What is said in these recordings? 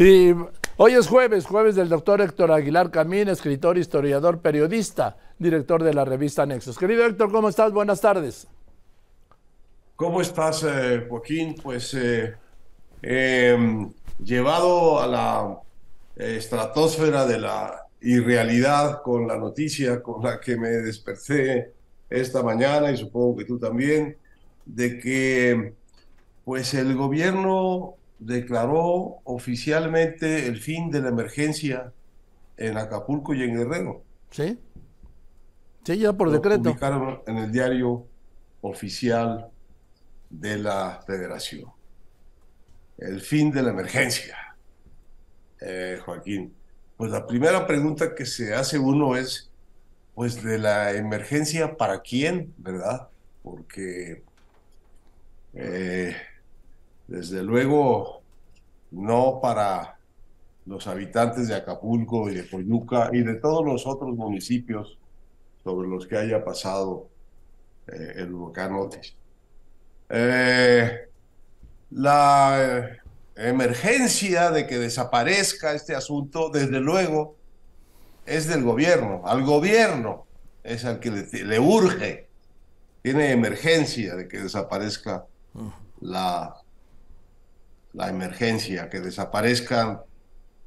Y hoy es jueves, jueves del doctor Héctor Aguilar Camín, escritor, historiador, periodista, director de la revista Nexos. Querido Héctor, ¿cómo estás? Buenas tardes. ¿Cómo estás, eh, Joaquín? Pues eh, em, llevado a la estratosfera de la irrealidad con la noticia con la que me desperté esta mañana y supongo que tú también, de que pues el gobierno declaró oficialmente el fin de la emergencia en Acapulco y en Guerrero. Sí. Sí, ya por decreto. Publicaron en el diario oficial de la federación. El fin de la emergencia, eh, Joaquín. Pues la primera pregunta que se hace uno es, pues de la emergencia para quién, ¿verdad? Porque eh, desde luego no para los habitantes de Acapulco y de Coyuca y de todos los otros municipios sobre los que haya pasado eh, el huracán Otis. Eh, la emergencia de que desaparezca este asunto, desde luego, es del gobierno. Al gobierno es al que le, le urge, tiene emergencia de que desaparezca la, la emergencia, que desaparezcan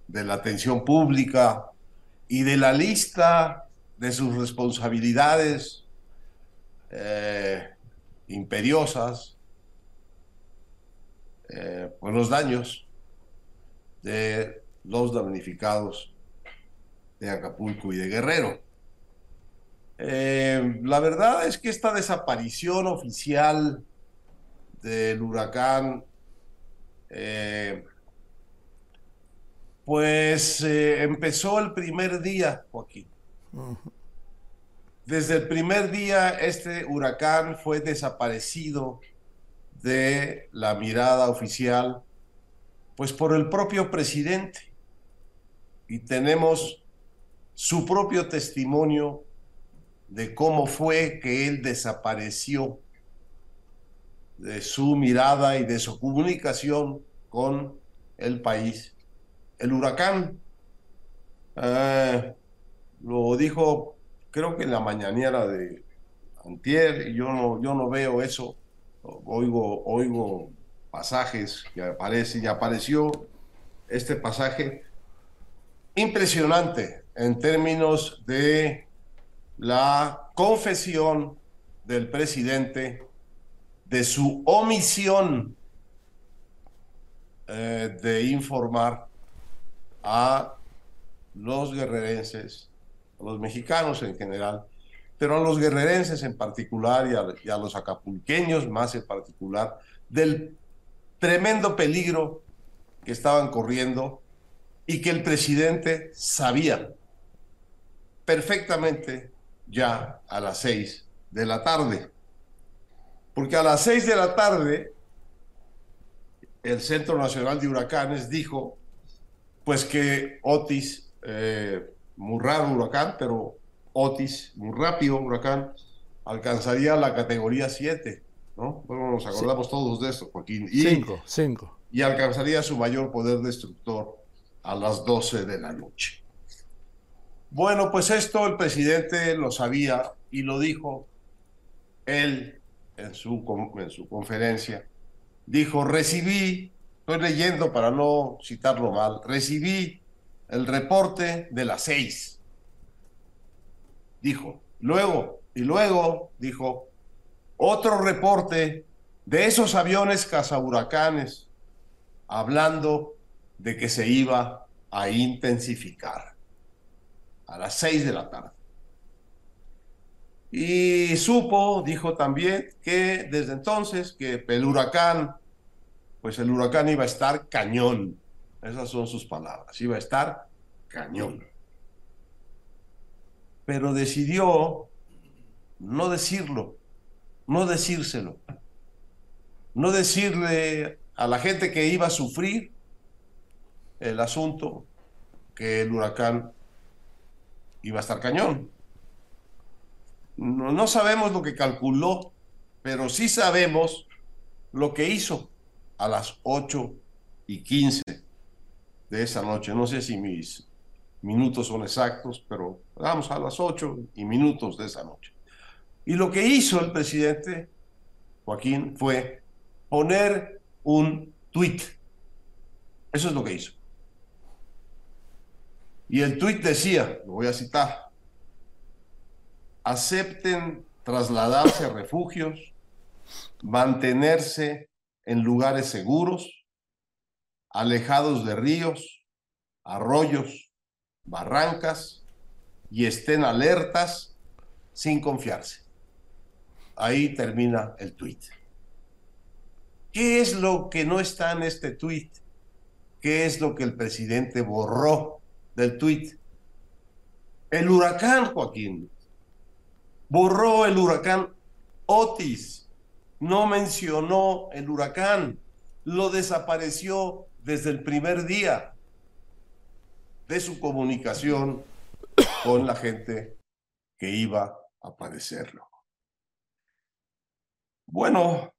de la atención pública y de la lista de sus responsabilidades eh, imperiosas eh, por los daños de los damnificados de Acapulco y de Guerrero. Eh, la verdad es que esta desaparición oficial del huracán eh, pues eh, empezó el primer día, Joaquín. Desde el primer día este huracán fue desaparecido de la mirada oficial, pues por el propio presidente. Y tenemos su propio testimonio de cómo fue que él desapareció de su mirada y de su comunicación con el país. El huracán eh, lo dijo, creo que en la mañanera de Antier, y yo no, yo no veo eso, oigo, oigo pasajes que aparecen, y apareció este pasaje impresionante en términos de la confesión del presidente de su omisión eh, de informar a los guerrerenses, a los mexicanos en general, pero a los guerrerenses en particular y a, y a los acapulqueños más en particular, del tremendo peligro que estaban corriendo y que el presidente sabía perfectamente ya a las seis de la tarde porque a las seis de la tarde el Centro Nacional de Huracanes dijo pues que Otis, eh, muy raro huracán, pero Otis, muy rápido huracán, alcanzaría la categoría 7, ¿no? Bueno, nos acordamos todos de eso, Joaquín. Y, cinco, cinco. Y alcanzaría su mayor poder destructor a las 12 de la noche. Bueno, pues esto el presidente lo sabía y lo dijo. Él en su, en su conferencia, dijo, recibí, estoy leyendo para no citarlo mal, recibí el reporte de las seis. Dijo, luego, y luego dijo, otro reporte de esos aviones cazahuracanes, hablando de que se iba a intensificar a las seis de la tarde. Y supo, dijo también, que desde entonces que el huracán, pues el huracán iba a estar cañón. Esas son sus palabras, iba a estar cañón. Pero decidió no decirlo, no decírselo, no decirle a la gente que iba a sufrir el asunto que el huracán iba a estar cañón. No, sabemos lo que calculó, pero sí sabemos lo que hizo a las 8 y 15 de esa noche. No sé si mis minutos son exactos, pero vamos a las 8 y minutos de esa noche. Y lo que hizo el presidente Joaquín fue poner un tuit. Eso es lo que hizo. Y el tuit decía, lo voy a citar, acepten trasladarse a refugios, mantenerse en lugares seguros, alejados de ríos, arroyos, barrancas y estén alertas sin confiarse. Ahí termina el tuit. ¿Qué es lo que no está en este tuit? ¿Qué es lo que el presidente borró del tuit? El huracán, Joaquín. Borró el huracán Otis. No mencionó el huracán. Lo desapareció desde el primer día de su comunicación con la gente que iba a padecerlo. Bueno,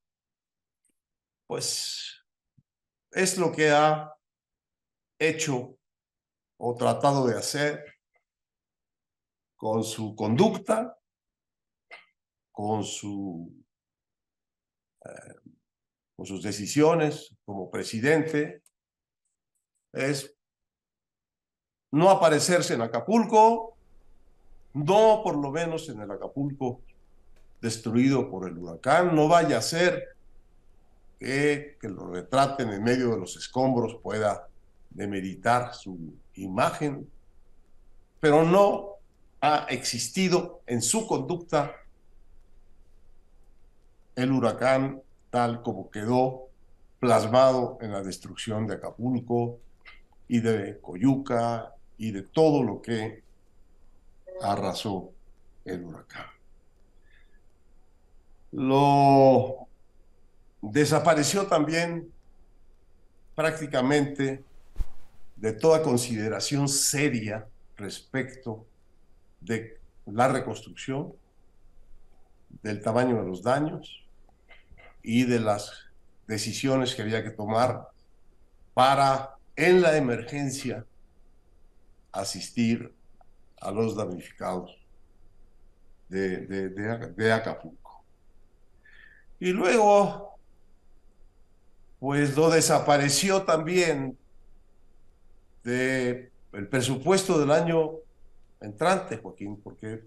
pues es lo que ha hecho o tratado de hacer con su conducta, con, su, eh, con sus decisiones como presidente, es no aparecerse en Acapulco, no por lo menos en el Acapulco destruido por el huracán, no vaya a ser que, que lo retraten en medio de los escombros pueda demeritar su imagen, pero no ha existido en su conducta el huracán tal como quedó plasmado en la destrucción de Acapulco y de Coyuca y de todo lo que arrasó el huracán. Lo desapareció también prácticamente de toda consideración seria respecto de la reconstrucción, del tamaño de los daños y de las decisiones que había que tomar para, en la emergencia, asistir a los damnificados de, Acapulco. Y luego, pues lo desapareció también del el presupuesto del año entrante, Joaquín, porque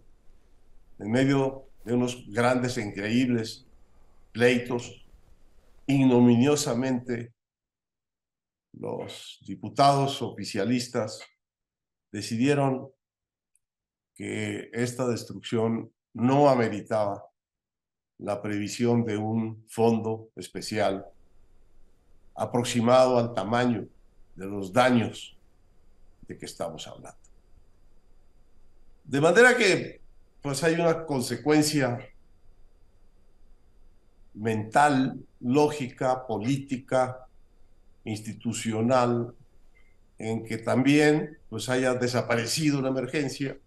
en medio de unos grandes e increíbles pleitos, ignominiosamente los diputados oficialistas decidieron que esta destrucción no ameritaba la previsión de un fondo especial aproximado al tamaño de los daños de que estamos hablando. De manera que pues hay una consecuencia mental, lógica, política, institucional, en que también pues haya desaparecido una emergencia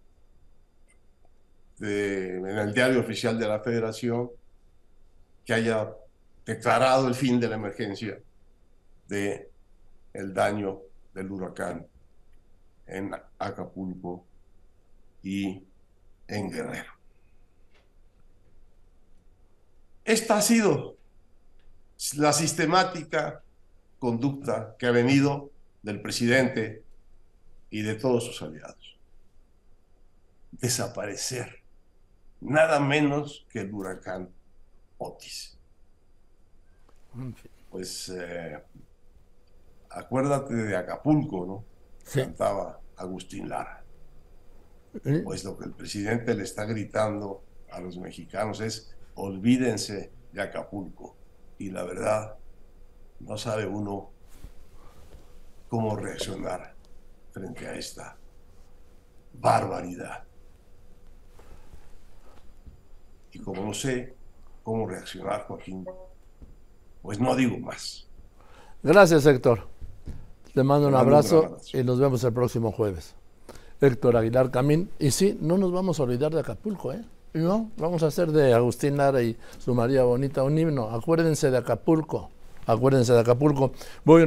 en el diario oficial de la federación, que haya declarado el fin de la emergencia de el daño del huracán en Acapulco y en Guerrero. Esta ha sido la sistemática conducta que ha venido del presidente y de todos sus aliados. Desaparecer, nada menos que el huracán Otis. Pues eh, acuérdate de Acapulco, ¿no? Cantaba Agustín Lara. ¿Eh? Pues lo que el presidente le está gritando a los mexicanos es olvídense de Acapulco. Y la verdad, no sabe uno cómo reaccionar frente a esta barbaridad. Y como no sé cómo reaccionar, Joaquín, pues no digo más. Gracias, Héctor. Te mando un abrazo, y nos vemos el próximo jueves. Héctor Aguilar Camín. Y sí, no nos vamos a olvidar de Acapulco, ¿eh? No, vamos a hacer de Agustín Lara y su María Bonita un himno. Acuérdense de Acapulco. Acuérdense de Acapulco. Voy